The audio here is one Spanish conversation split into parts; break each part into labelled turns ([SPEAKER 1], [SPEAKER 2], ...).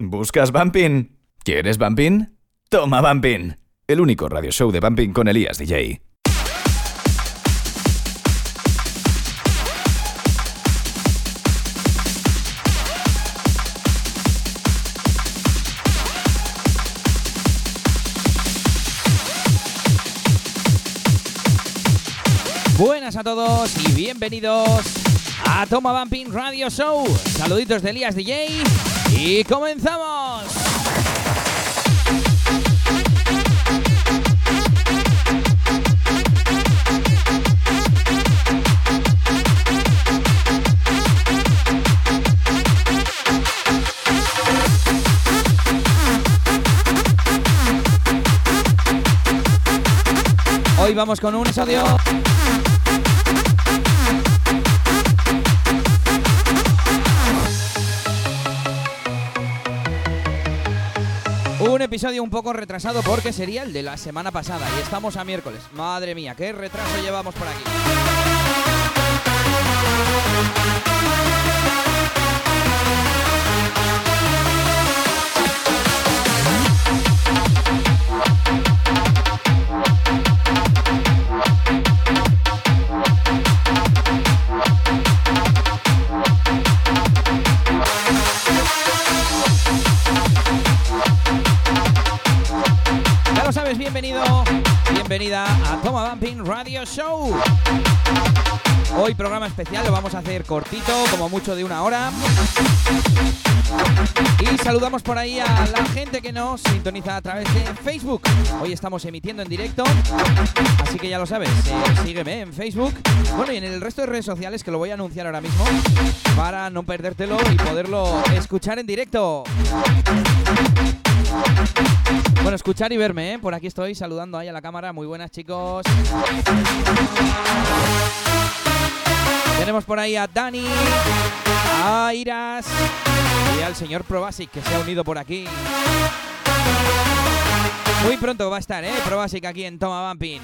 [SPEAKER 1] ¿Buscas Bumping? ¿Quieres Bumping? Toma Bumping, el único radio show de Bumping con Elías DJ.
[SPEAKER 2] Buenas a todos y bienvenidos a Toma Bumping Radio Show. Saluditos de Elías DJ y comenzamos. Hoy vamos con un episodio un poco retrasado porque sería el de la semana pasada y estamos a miércoles. Madre mía, qué retraso llevamos por aquí. Bienvenida a Toma Bumping Radio Show. Hoy programa especial, lo vamos a hacer cortito, como mucho de una hora. Y saludamos por ahí a la gente que nos sintoniza a través de Facebook. Hoy estamos emitiendo en directo, así que ya lo sabes, eh, sígueme en Facebook. Bueno, y en el resto de redes sociales que lo voy a anunciar ahora mismo para no perdértelo y poderlo escuchar en directo. Bueno, escuchar y verme, ¿eh? Por aquí estoy saludando ahí a la cámara. Muy buenas, chicos. Tenemos por ahí a Dani, a Iras y al señor Probasic que se ha unido por aquí. Muy pronto va a estar, ¿eh? Probasic aquí en Toma Bumping.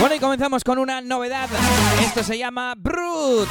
[SPEAKER 2] Bueno, y comenzamos con una novedad. Esto se llama Brut.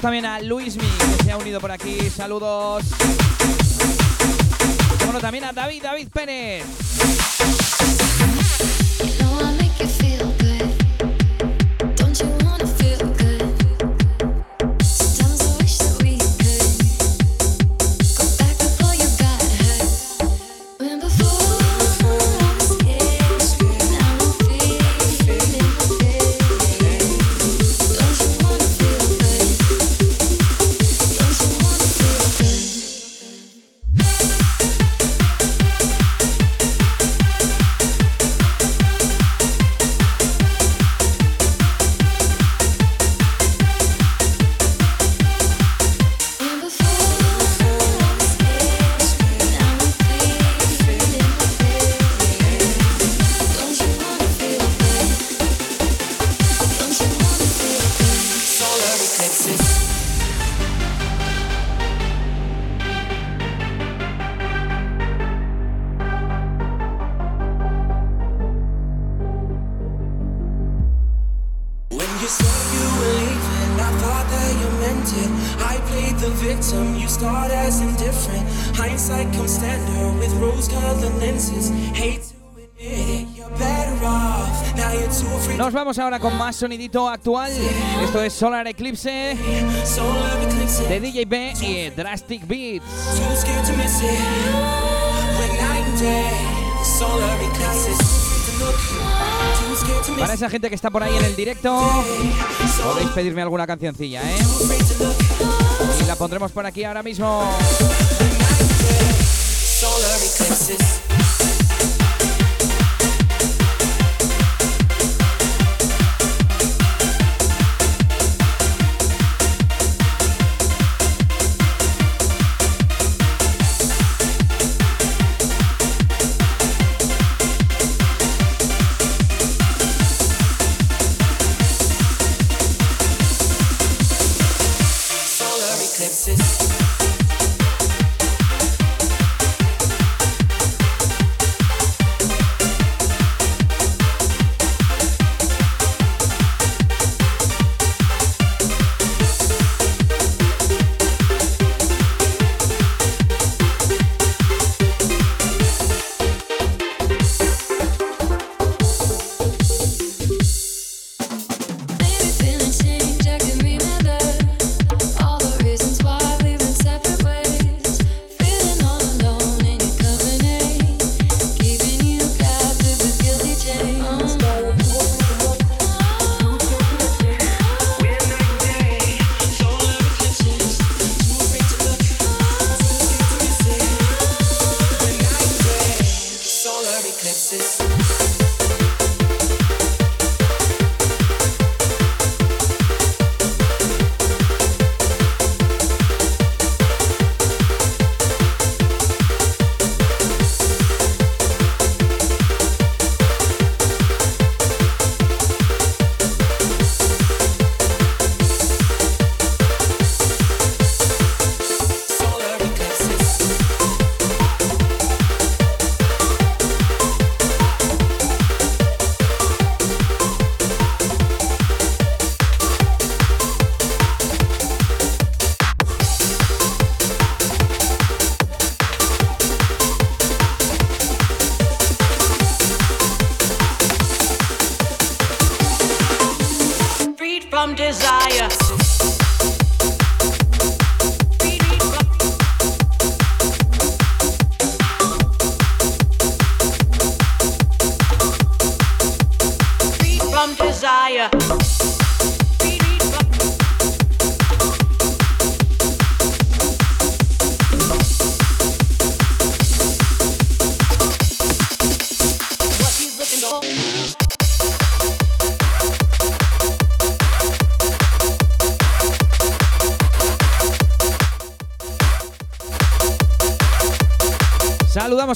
[SPEAKER 2] También a Luismi, que se ha unido por aquí. Saludos. Bueno, también a David, David Pérez. Sonidito actual. Esto es Solar Eclipse de DJ B y Drastic Beats. Para esa gente que está por ahí en el directo, podéis pedirme alguna cancioncilla, ¿eh? Y la pondremos por aquí ahora mismo.
[SPEAKER 3] Solar eclipses.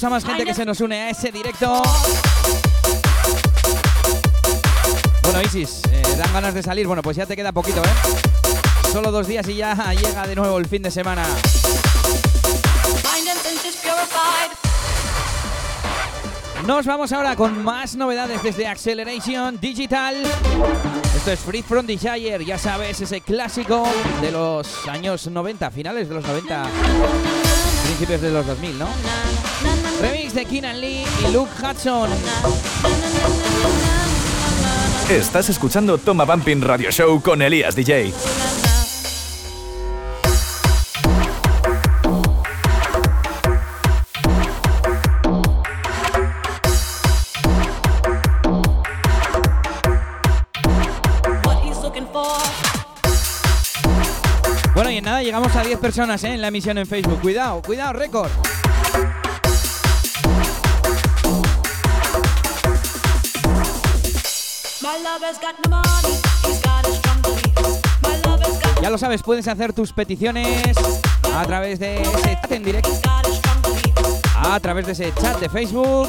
[SPEAKER 2] A más gente que se nos une a ese directo. Bueno, Isis, eh, dan ganas de salir. Bueno, pues ya te queda poquito, ¿eh? Solo dos días y ya llega de nuevo el fin de semana. Nos vamos ahora con más novedades desde Acceleration Digital. Esto es Free From Desire, ya sabes, ese clásico de los años 90, finales de los 90, principios de los 2000, ¿no? De Keenan Lee y Luke Hudson.
[SPEAKER 1] Estás escuchando Toma Bumping Radio Show con Elías DJ.
[SPEAKER 2] Bueno, y en nada, llegamos a 10 personas ¿eh? en la emisión en Facebook. Cuidado, cuidado, récord. Ya lo sabes, puedes hacer tus peticiones a través de ese chat en directo,
[SPEAKER 4] a
[SPEAKER 2] través de ese chat de Facebook.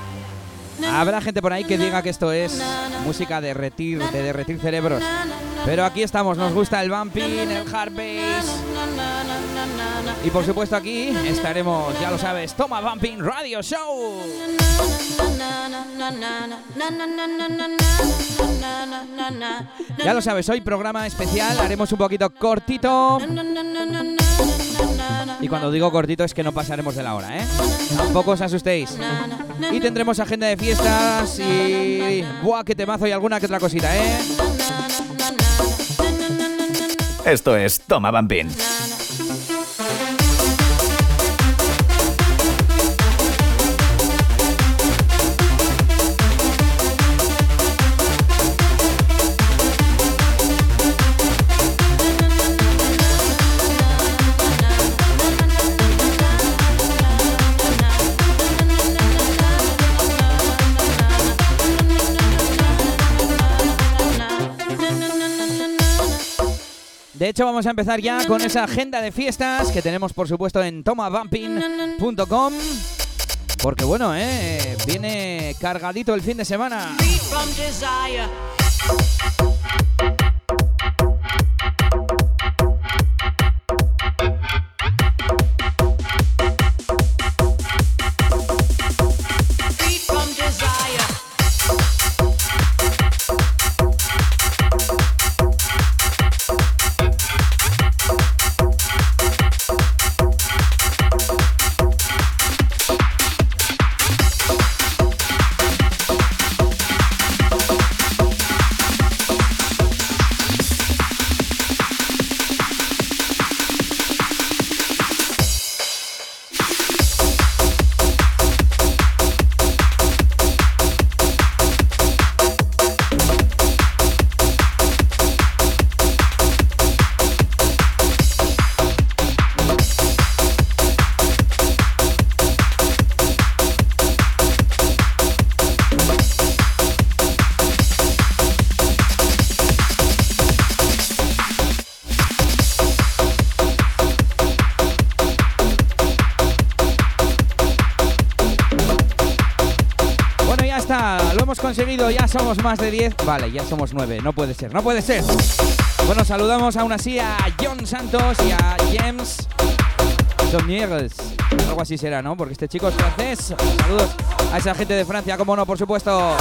[SPEAKER 2] Habrá gente por ahí que diga que esto es música de derretir, de derretir cerebros. Pero aquí estamos, nos gusta el bumping, el hard bass. Y por supuesto aquí estaremos, ya lo sabes, Toma Bumping Radio Show. Ya lo sabes, hoy programa especial, haremos un poquito cortito. Y cuando digo cortito es que no pasaremos de la hora, ¿eh? Tampoco os asustéis. Y tendremos agenda de fiestas y... ¡Buah, qué temazo y alguna que otra cosita, eh!
[SPEAKER 1] Esto es Toma Bambín.
[SPEAKER 2] De hecho, vamos a empezar ya con esa agenda de fiestas que tenemos, por supuesto, en tomabumping.com. Porque bueno, eh, viene cargadito el fin de semana. Más de 10. Vale, ya somos 9, no puede ser, no puede ser. Bueno, saludamos aún así a John Santos y a James Somnieres. Algo así será, ¿no? Porque este chico es francés. Saludos a esa gente de Francia, como no, por supuesto.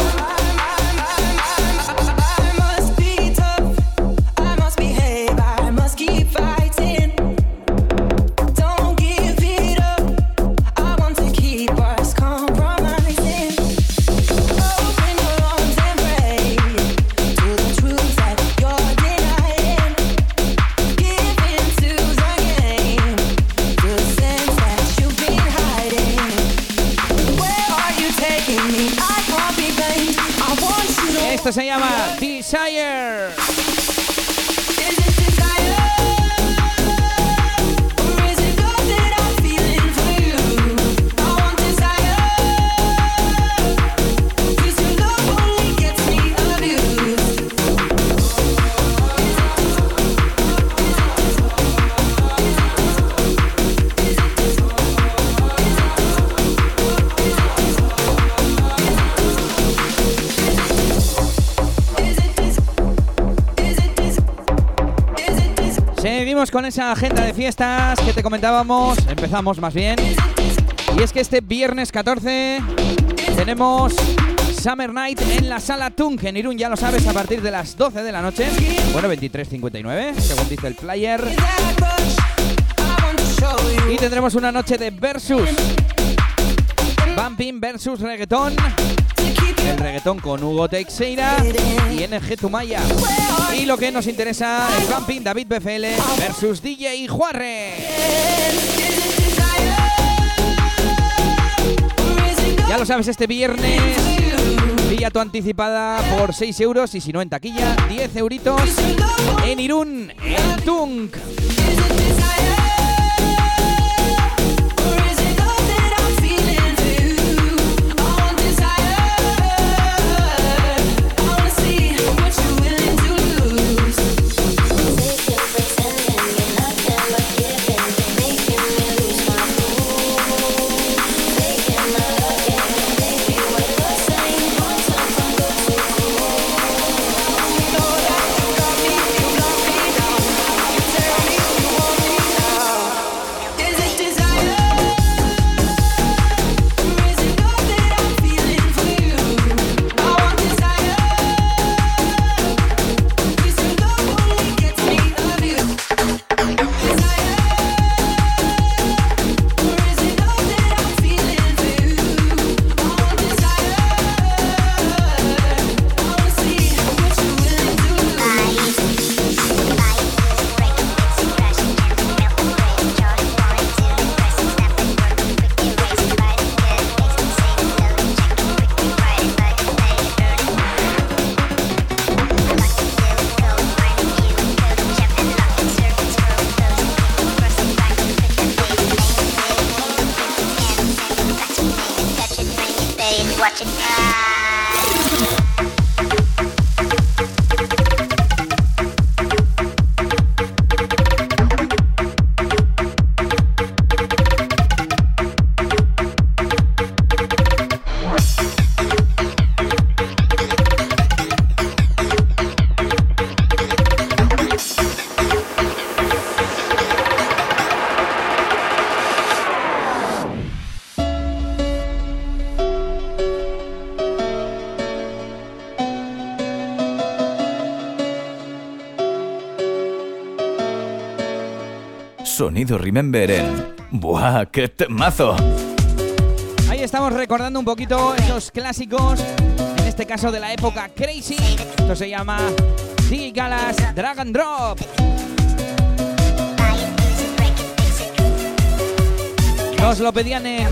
[SPEAKER 2] Con esa agenda de fiestas que te comentábamos. Empezamos más bien. Y es que este viernes 14 tenemos Summer Night en la sala Tunk en Irún, ya lo sabes, a partir de las 12 de la noche. Bueno, 23.59, según dice el
[SPEAKER 5] you.
[SPEAKER 2] Y tendremos una noche de versus. Bumping versus reggaetón. El reggaetón con Hugo Teixeira y NG Tumaya. Y lo que nos interesa es Bumping David BFL versus DJ Juarre. Ya lo sabes, este viernes pilla tu anticipada por 6 euros y si no en taquilla, 10 euritos en Irún, en Tunk.
[SPEAKER 6] Sonido Remember en... ¡Buah, qué temazo!
[SPEAKER 2] Ahí estamos recordando un poquito esos clásicos, en este caso de la época Crazy. Esto se llama DJ Galas Drag and Drop. Nos lo pedían en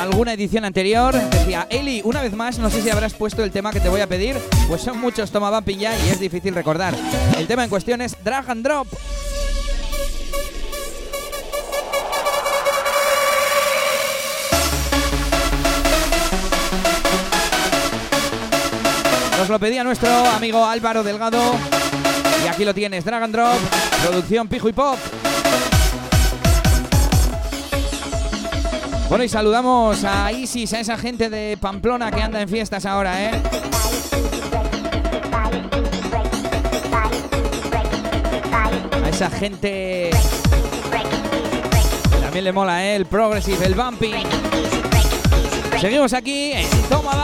[SPEAKER 2] alguna edición anterior. Decía, Eli, una vez más, no sé si habrás puesto el tema que te voy a pedir, pues son muchos tomaban pilla y es difícil recordar. El tema en cuestión es Drag and Drop. Nos lo pedía nuestro amigo Álvaro Delgado. Y aquí lo tienes, Drag and Drop, producción Pijo y Pop. Bueno, y saludamos a Isis, a esa gente de Pamplona que anda en fiestas ahora, ¿eh? A esa gente... También le mola, ¿eh? El progressive, el bumping. Seguimos aquí en Toma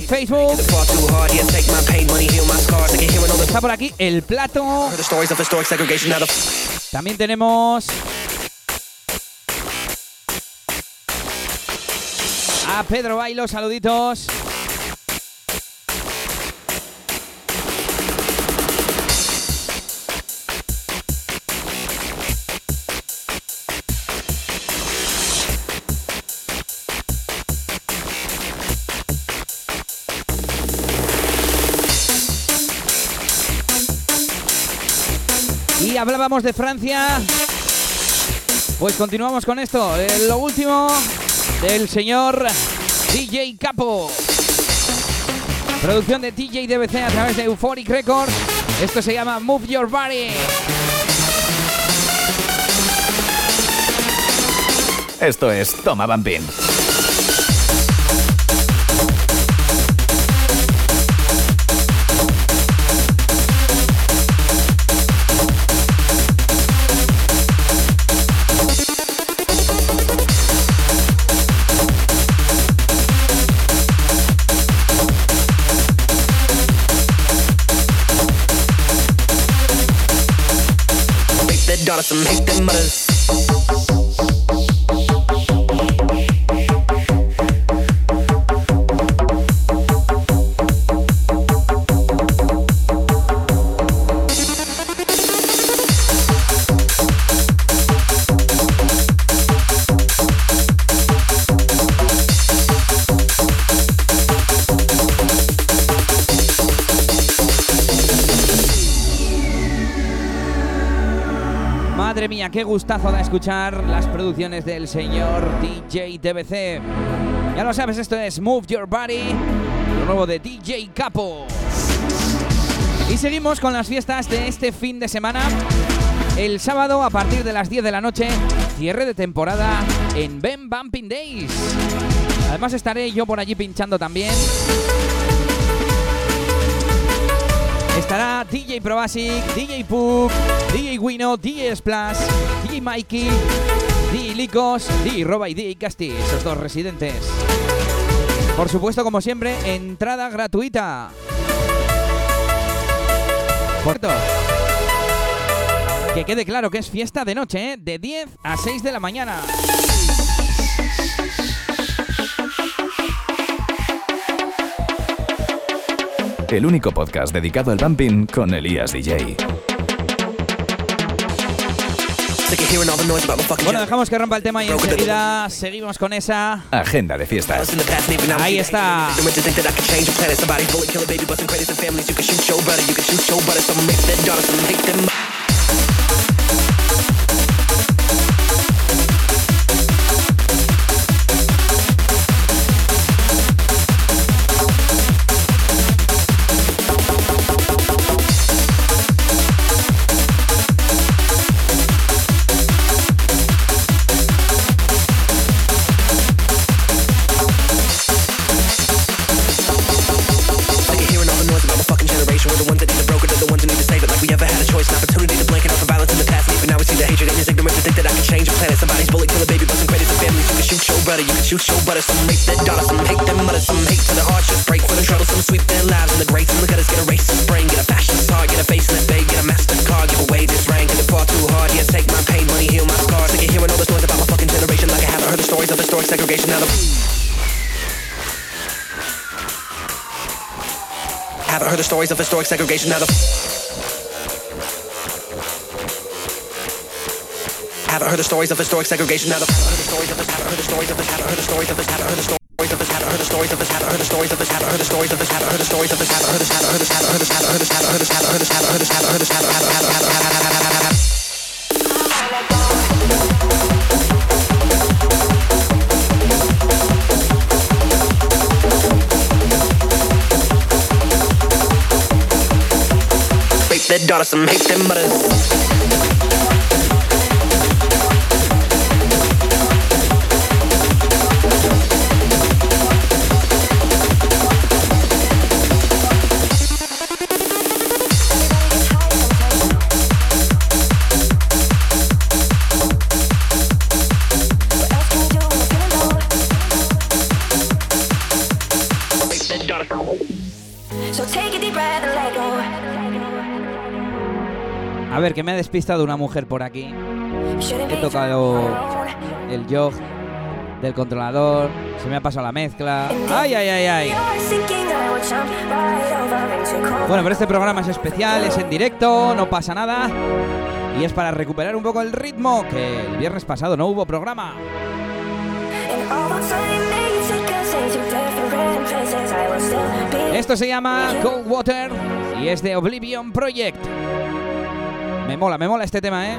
[SPEAKER 2] Facebook. Está por aquí el plato. También tenemos a Pedro Bailo, saluditos. hablábamos de Francia, pues continuamos con esto, eh, lo último del señor DJ Capo. Producción de DJ DBC a través de Euphoric Records. Esto se llama Move Your Body.
[SPEAKER 1] Esto es Toma Bambín.
[SPEAKER 7] products and make them mothers.
[SPEAKER 2] Qué gustazo da escuchar las producciones del señor DJ DBC. Ya lo sabes, esto es Move Your Body, lo nuevo de DJ Capo. Y seguimos con las fiestas de este fin de semana. El sábado, a partir de las 10 de la noche, cierre de temporada en Ben Bumping Days. Además estaré yo por allí pinchando también. Estará DJ Probasic, DJ Pug, DJ Wino, DJ Splash, DJ Mikey, DJ Licos, DJ Roba y DJ Casti, esos dos residentes. Por supuesto, como siempre, entrada gratuita. Por cierto, que quede claro que es fiesta de noche, ¿eh? de 10 a 6 de la mañana.
[SPEAKER 1] el único podcast dedicado al bumping con Elías DJ.
[SPEAKER 2] Bueno, dejamos que rompa el tema y enseguida seguimos con esa
[SPEAKER 1] agenda de fiestas.
[SPEAKER 2] Ahí está.
[SPEAKER 7] Shoot your brother. Some make that dollar, some hate them mothers, some hate to the heart, just break for the trouble. Some sweep their lives in the and look at us get a race and spring. Get a fashion star, get a face in that bay, get a MasterCard, give away this ring. Cause it far too hard, yeah, take my pain, money, heal my scars. Sick of hearing all this noise about my fucking generation. Like I haven't heard the stories of historic segregation. Now the Haven't heard the stories of historic segregation. Now the Haven't heard the stories of historic segregation heard the stories of this hatter, heard the stories of this the stories of this the stories of this the stories of this the stories of this the stories of this the stories of this the stories of this the stories of this the stories of this the stories of this the stories of this the stories of this the stories
[SPEAKER 8] of this A
[SPEAKER 2] ver, que me ha despistado una mujer por aquí. He tocado el jog del controlador. Se me ha pasado la mezcla. ¡Ay, ay, ay, ay! Bueno, pero este programa es especial, es en directo, no pasa nada. Y es para recuperar un poco el ritmo, que el viernes pasado no hubo programa. Esto se llama Cold Water y es de Oblivion Project. Me mola, me mola este tema, ¿eh?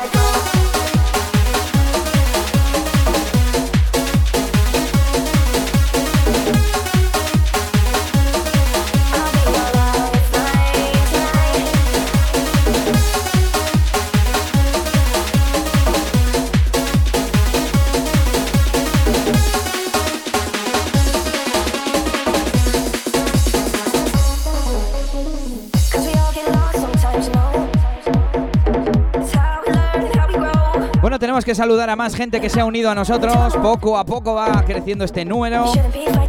[SPEAKER 2] Que saludar a más gente que se ha unido a nosotros. Poco a poco va creciendo este número.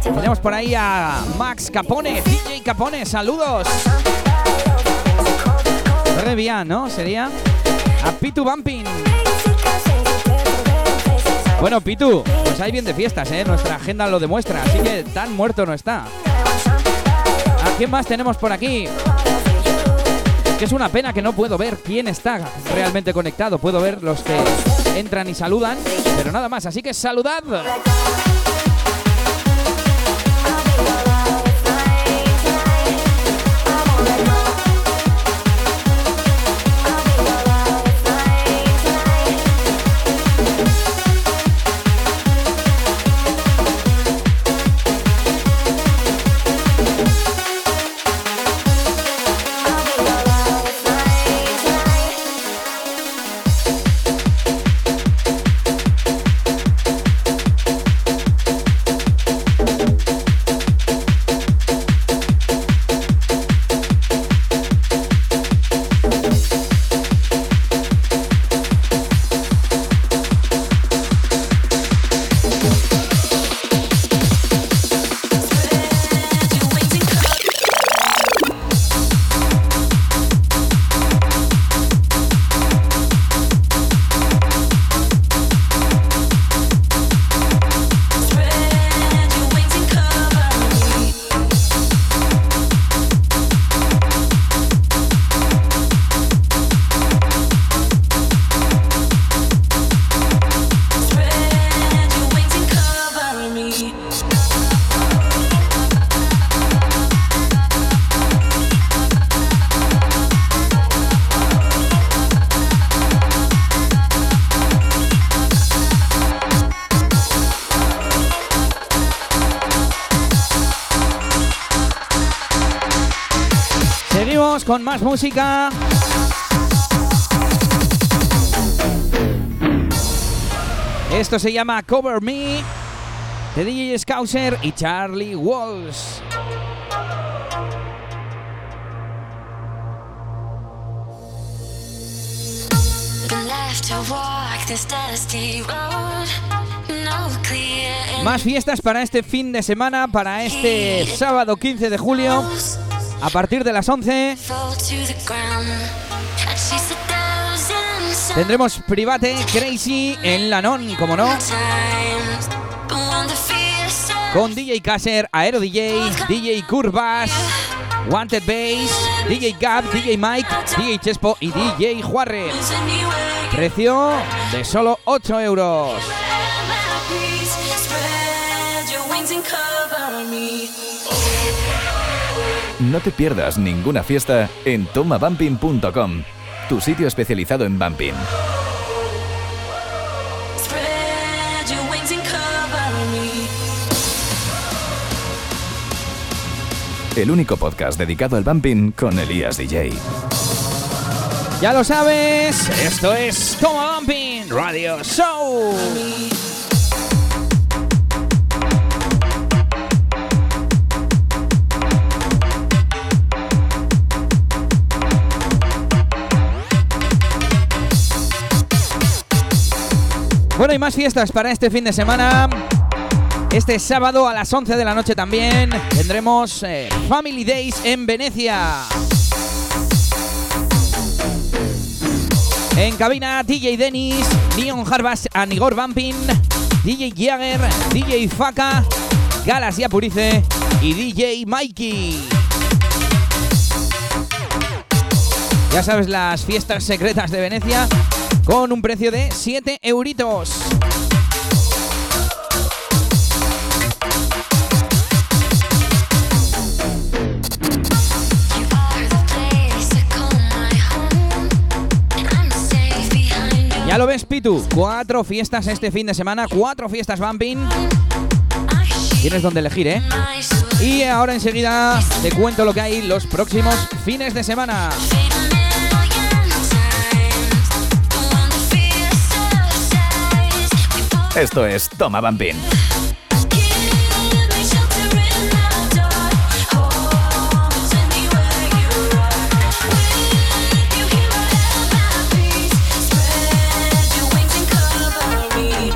[SPEAKER 2] Tenemos por ahí a Max Capone, DJ Capone, saludos. Re bien, ¿no? Sería a Pitu Bumping. Bueno, Pitu, pues hay bien de fiestas, ¿eh? Nuestra agenda lo demuestra, así que tan muerto no está. ¿A quién más tenemos por aquí? Que es una pena que no puedo ver quién está realmente conectado. Puedo ver los que entran y saludan, pero nada más. Así que saludad. Más música. Esto se llama Cover Me de DJ Scouser y Charlie Walls. Más fiestas para este fin de semana, para este sábado 15 de julio, a partir de las 11.
[SPEAKER 8] fall to the ground. And she's a thousand
[SPEAKER 2] Tendremos Private Crazy en Lanón, como no, con DJ Caser, Aero DJ, DJ Curvas, Wanted Bass, DJ Gab, DJ Mike, DJ Chespo y DJ Juarre. Precio de solo 8 euros.
[SPEAKER 1] No te pierdas ninguna fiesta en tomabumping.com, tu sitio especializado en bumping. El único podcast dedicado al bumping con Elías DJ.
[SPEAKER 2] Ya lo sabes, esto es Toma Bumping Radio Show. Bueno, hay más fiestas para este fin de semana. Este sábado a las 11 de la noche también tendremos eh, Family Days en Venecia. En cabina DJ Dennis, Neon Harvest and Igor. DJ Jagger, DJ Faka, Galas y Apurice y DJ Mikey. Ya sabes, las fiestas secretas de Venecia con un precio de 7 euritos. Ya lo ves, Pitu. Cuatro fiestas este fin de semana, cuatro fiestas bumping. Tienes donde elegir, ¿eh? Y ahora enseguida te cuento lo que hay los próximos fines de semana.
[SPEAKER 8] Wings and cover me.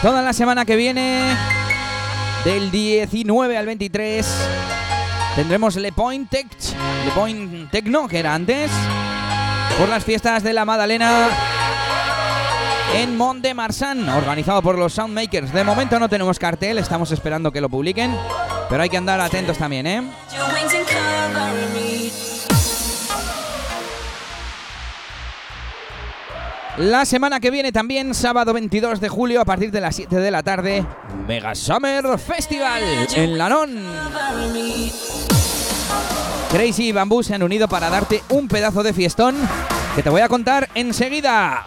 [SPEAKER 2] Toda la semana que viene, del 19 al 23, tendremos Le Point Tech, Le Point Techno, que era antes, por las fiestas de la Madalena en Mont de Marsan, organizado por los Soundmakers. De momento no tenemos cartel, estamos esperando que lo publiquen, pero hay que andar atentos también, ¿eh? La semana que viene también, sábado 22 de julio, a partir de las 7 de la tarde, Mega Summer Festival en Lanón. Crazy y Bamboo se han unido para darte un pedazo de fiestón que te voy a contar enseguida.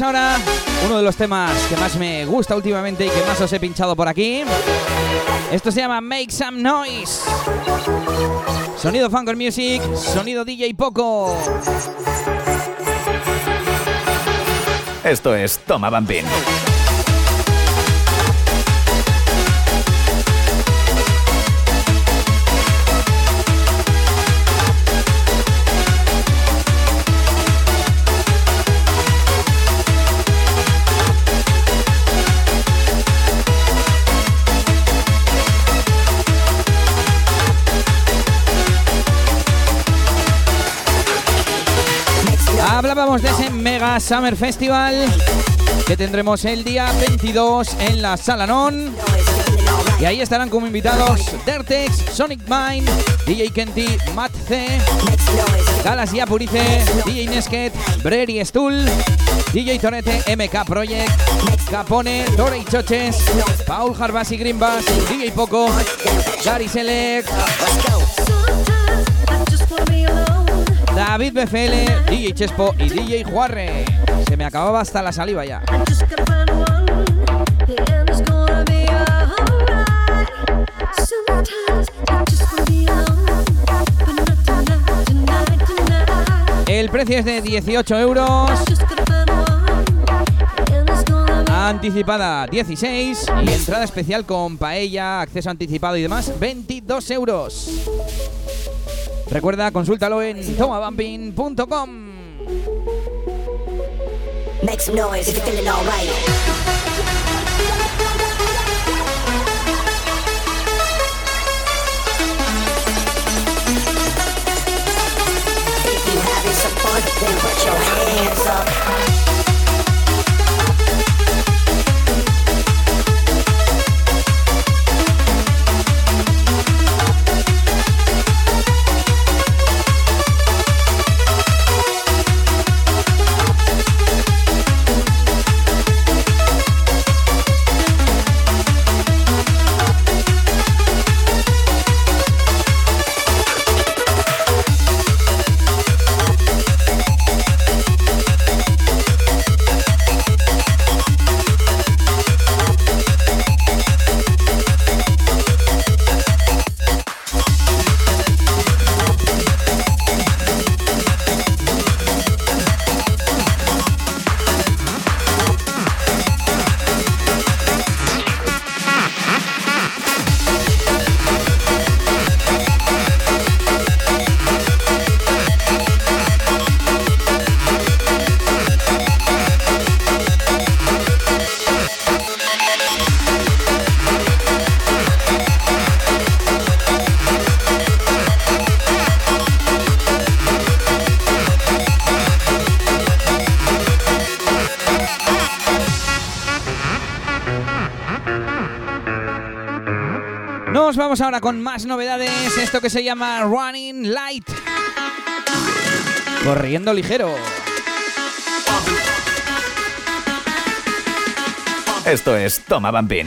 [SPEAKER 2] Ahora uno de los temas que más me gusta últimamente y que más os he pinchado por aquí. Esto se llama Make Some Noise. Sonido Funker Music, sonido DJ Poco.
[SPEAKER 1] Esto es Toma Bambín.
[SPEAKER 2] Hablábamos de ese Mega Summer Festival que tendremos el día 22 en la Sala Non. Y ahí estarán como invitados Dertex, Sonic Mind, DJ Kenty, Matt C, Galas y Apurice, DJ Nesket, Breri Stool, DJ Torete, MK Project, Capone, Tore y Choches, Paul Harbas y Greenbass, DJ Poco, Gary Select, David BFL, DJ Chespo y DJ Juarre. Se me acababa hasta la saliva ya. El precio es de 18 euros. Anticipada 16 y entrada especial con paella, acceso anticipado y demás 22 euros. Recuerda, consúltalo en tomabumping.com.
[SPEAKER 9] Make some noise if you're feeling alright. Then put your
[SPEAKER 2] ahora con más novedades. Esto que se llama Running Light. Corriendo ligero.
[SPEAKER 1] Esto es Toma Bambín.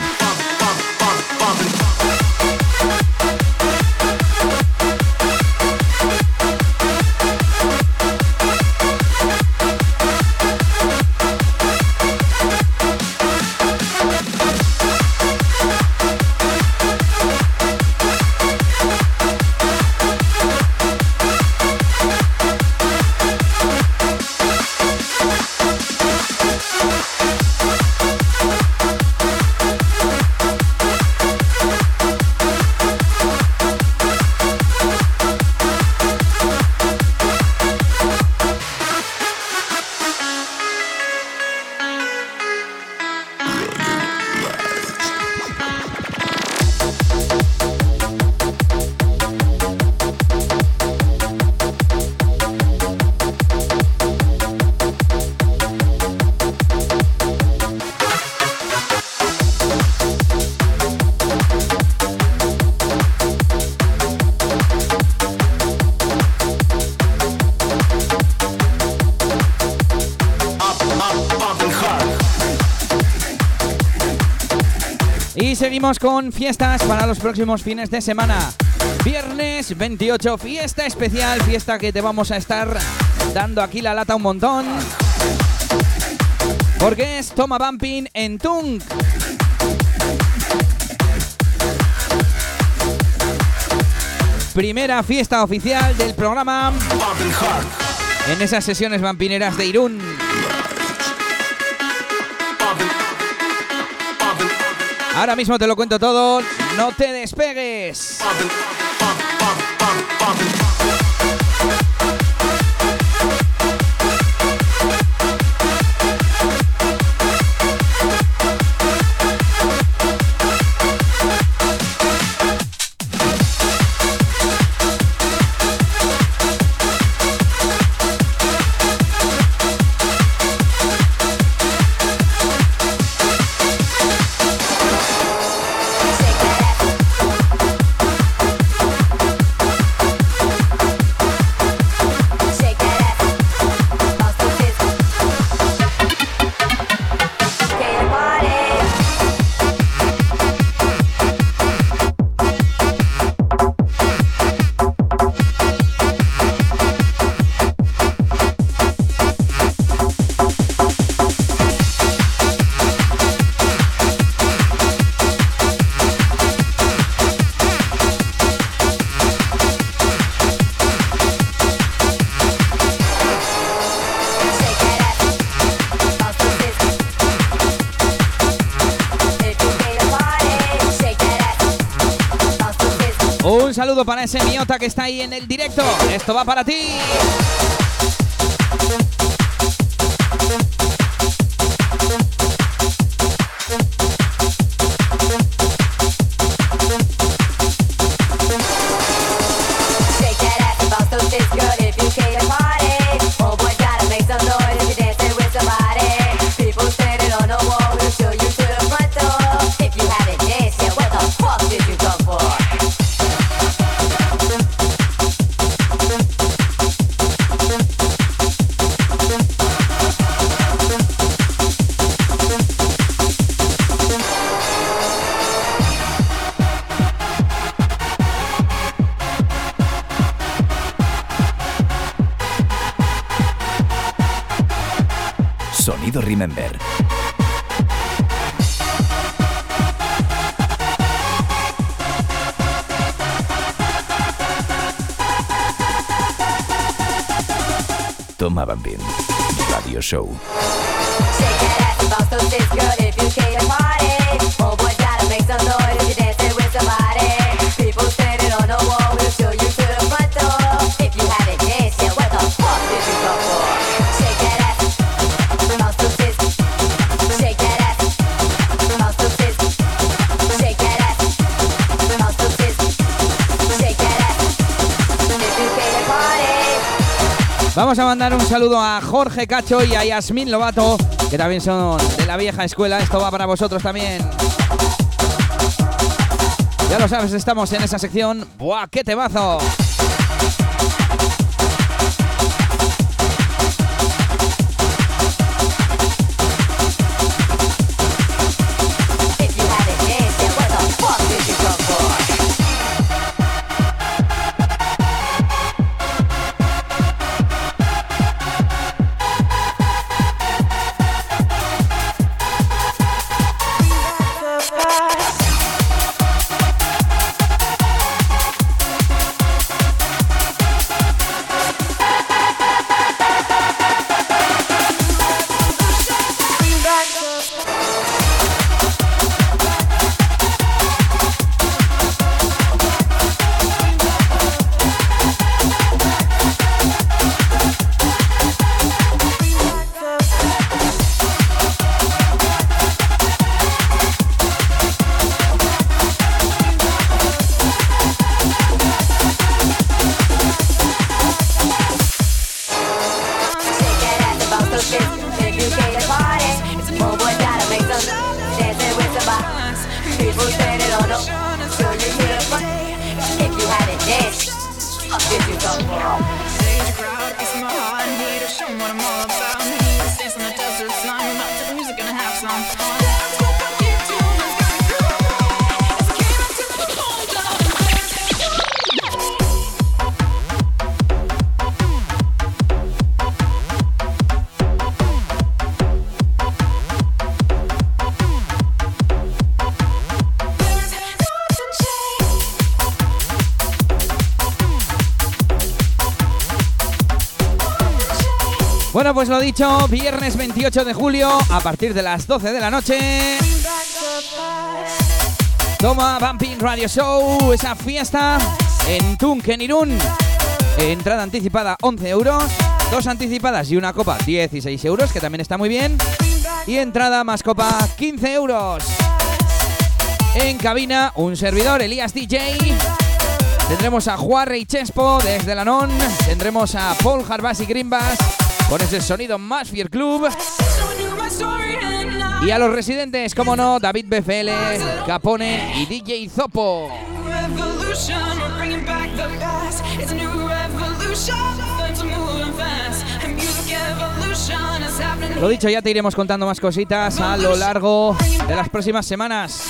[SPEAKER 2] Y seguimos con fiestas para los próximos fines de semana. Viernes 28, fiesta especial, fiesta que te vamos a estar dando aquí la lata un montón. Porque es Toma Bumping en Tunk. Primera fiesta oficial del programa en esas sesiones vampineras de Irún. Ahora mismo te lo cuento todo, no te despegues. Un saludo para ese miota que está ahí en el directo. Esto va para ti.
[SPEAKER 10] Remember. Toma Radio Show.
[SPEAKER 2] Vamos a mandar un saludo a Jorge Cacho y a Yasmín Lobato, que también son de la vieja escuela. Esto va para vosotros también. Ya lo sabes, estamos en esa sección. ¡Buah, qué temazo! Viernes 28 de julio, a partir de las 12 de la noche. Toma Bumping Radio Show, esa fiesta en Tunken Irún. Entrada anticipada 11 euros, dos anticipadas y una copa 16 euros, que también está muy bien. Y entrada más copa 15 euros. En cabina, un servidor, Elías DJ. Tendremos a Juarre y Chespo desde la NON. Tendremos a Paul Harbas y Greenbass con ese sonido más Fier Club. Y a los residentes, como no, David BFL, Capone y DJ Zopo. Lo dicho, ya te iremos contando más cositas a lo largo de las próximas semanas.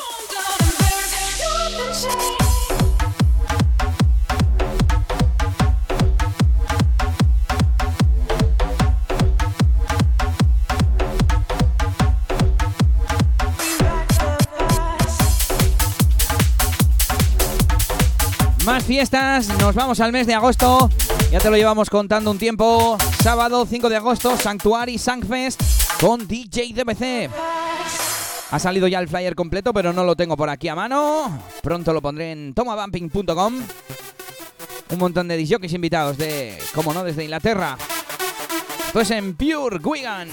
[SPEAKER 2] Fiestas, nos vamos al mes de agosto. Ya te lo llevamos contando un tiempo. Sábado 5 de agosto, Sanctuary Sangfest con DJ DBC. Ha salido ya el flyer completo, pero no lo tengo por aquí a mano. Pronto lo pondré en tomabumping.com. Un montón de disjockeys invitados de, como no, desde Inglaterra. Pues en Pure Wigan.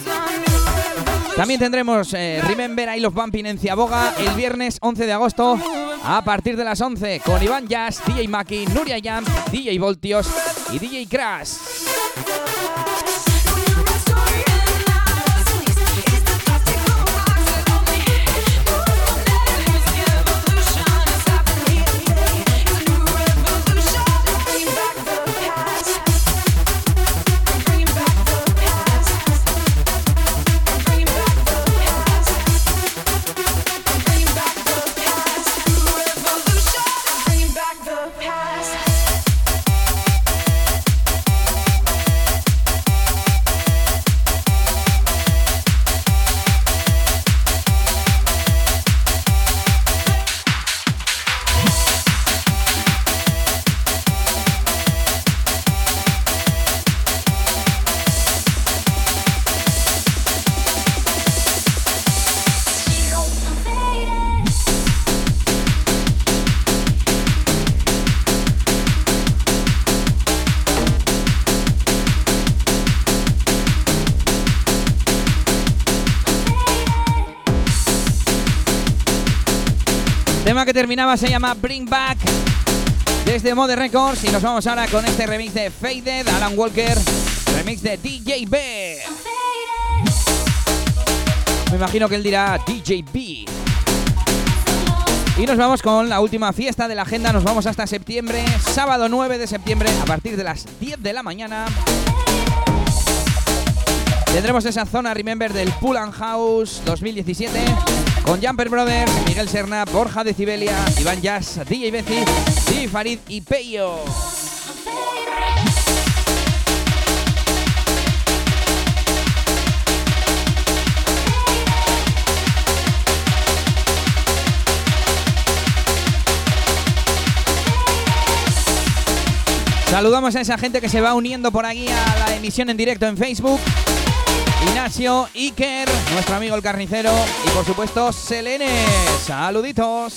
[SPEAKER 2] También tendremos eh, Remember I Love Bumping en Ciaboga el viernes 11 de agosto a partir de las 11 con Iván Jazz, DJ Maki, Nuria Jump, DJ Voltios y DJ Crash. Que terminaba se llama Bring Back desde Mode Records y nos vamos ahora con este remix de Faded, Alan Walker, remix de DJ B. Me imagino que él dirá DJ B. Y nos vamos con la última fiesta de la agenda, nos vamos hasta septiembre, sábado 9 de septiembre, a partir de las 10 de la mañana. Tendremos esa zona Remember del Pool and House 2017 con Jumper Brothers, Miguel Serna, Borja de Cibelia, Iván Jazz, DJ Bezi, DJ Farid y Peyo. Saludamos a esa gente que se va uniendo por aquí a la emisión en directo en Facebook. Ignacio, Iker, nuestro amigo el carnicero y por supuesto Selene. Saluditos.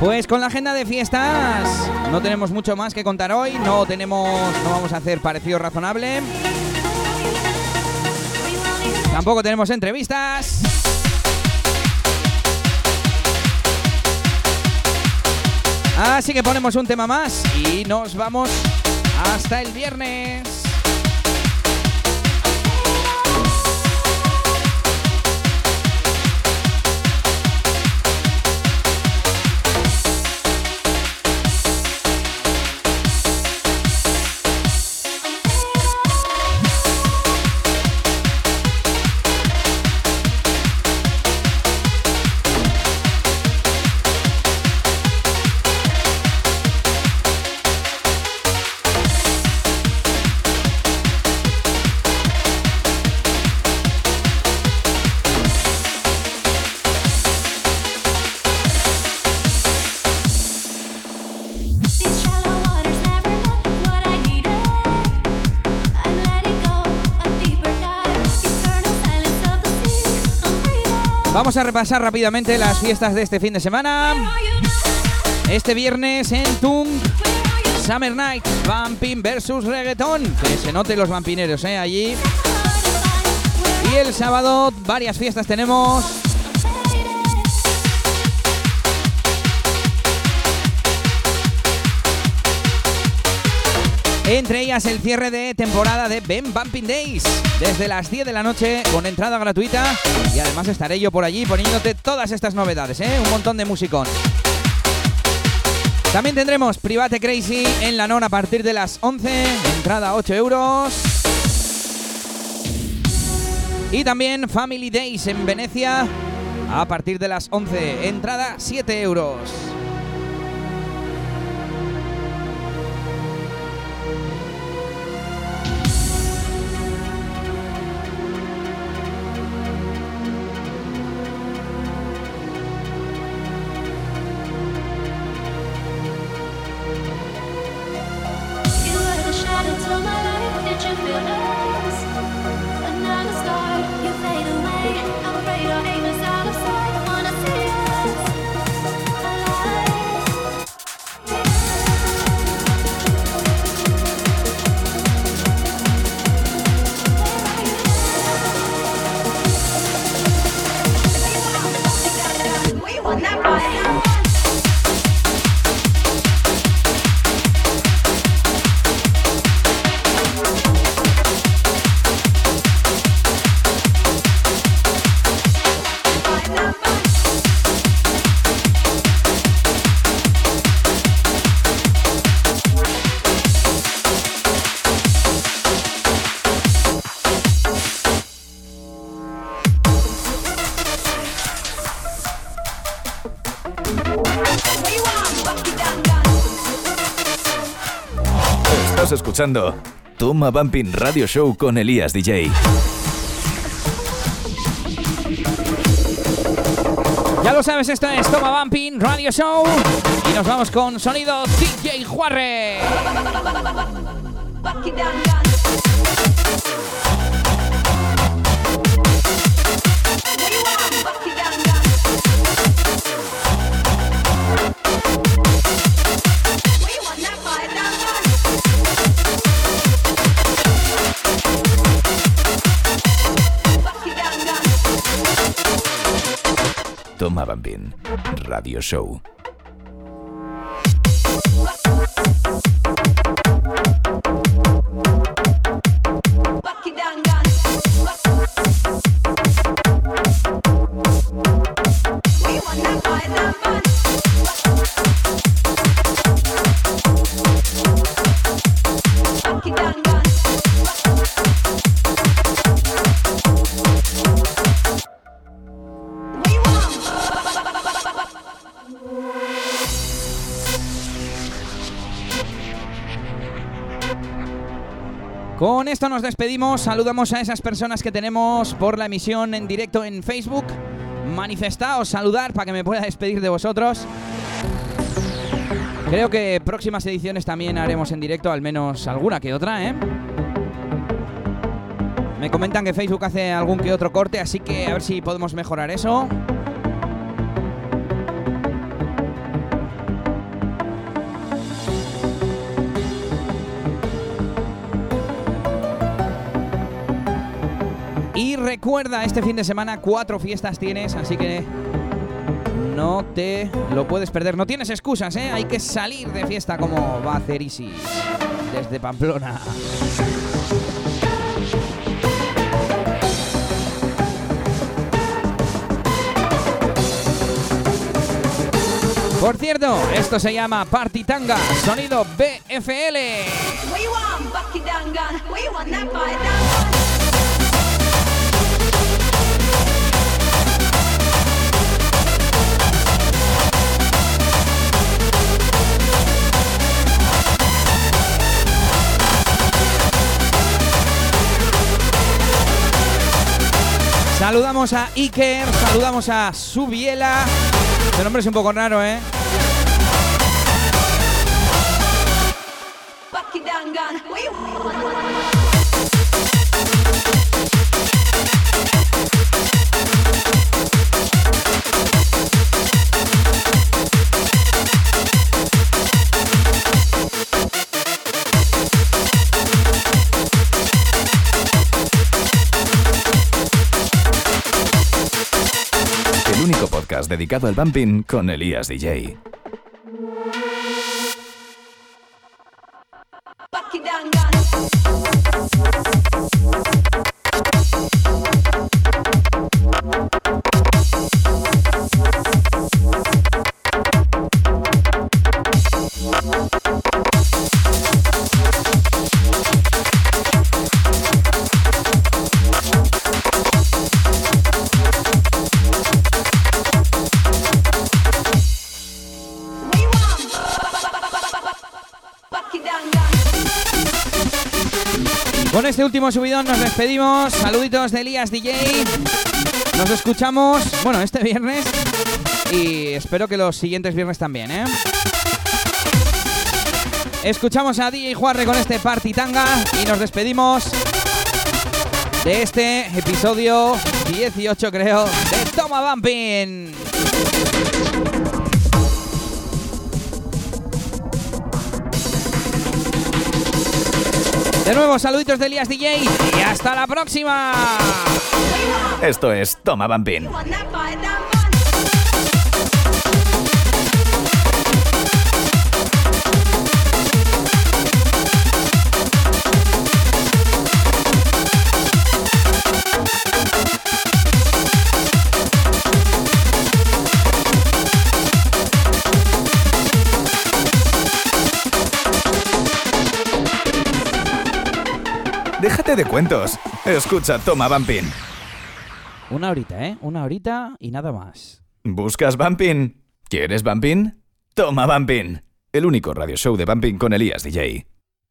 [SPEAKER 2] Pues con la agenda de fiestas no tenemos mucho más que contar hoy. No tenemos, no vamos a hacer parecido razonable. Tampoco tenemos entrevistas. Así que ponemos un tema más y nos vamos hasta el viernes. Vamos a repasar rápidamente las fiestas de este fin de semana. Este viernes en Tung, Summer Night, Vampin versus Reggaeton. Que se noten los vampineros, ¿eh? Allí. Y el sábado, varias fiestas tenemos. Entre ellas el cierre de temporada de Ben Bumping Days. Desde las 10 de la noche con entrada gratuita. Y además estaré yo por allí poniéndote todas estas novedades, ¿eh? Un montón de musicón. También tendremos Private Crazy en la NON a partir de las 11. Entrada 8 euros. Y también Family Days en Venecia a partir de las 11. Entrada 7 euros.
[SPEAKER 1] Escuchando Toma Bumping Radio Show con Elías DJ.
[SPEAKER 2] Ya lo sabes, esto es Toma Bumping Radio Show. Y nos vamos con sonido DJ Juarre.
[SPEAKER 1] Toma Bumping Radio Show.
[SPEAKER 2] Esto nos despedimos. Saludamos a esas personas que tenemos por la emisión en directo en Facebook. Manifestaos, saludar para que me pueda despedir de vosotros. Creo que próximas ediciones también haremos en directo, al menos alguna que otra, ¿eh? Me comentan que Facebook hace algún que otro corte, así que a ver si podemos mejorar eso. Y recuerda, este fin de semana cuatro fiestas tienes, así que no te lo puedes perder. No tienes excusas, ¿eh? Hay que salir de fiesta como va a hacer Isis desde Pamplona. Por cierto, esto se llama Party Tanga, sonido BFL. Saludamos a Iker, saludamos a Subiela. El nombre es un poco raro, ¿eh?
[SPEAKER 1] Dedicado al bumping con Elías DJ.
[SPEAKER 2] Último subidón nos despedimos. Saluditos de Elías DJ. Nos escuchamos, bueno, este viernes. Y espero que los siguientes viernes también, ¿eh? Escuchamos a DJ Juarre con este Party Tanga y nos despedimos de este episodio 18, creo, de Toma Bumping. De nuevo, saluditos de Elías DJ y hasta la próxima.
[SPEAKER 1] Esto es Toma Bumping. Déjate de cuentos. Escucha Toma Bumping.
[SPEAKER 2] Una horita, ¿eh? Una horita y nada más.
[SPEAKER 1] ¿Buscas Bumping? ¿Quieres Bumping? Toma Bumping. El único radio show de Bumping con Elías DJ.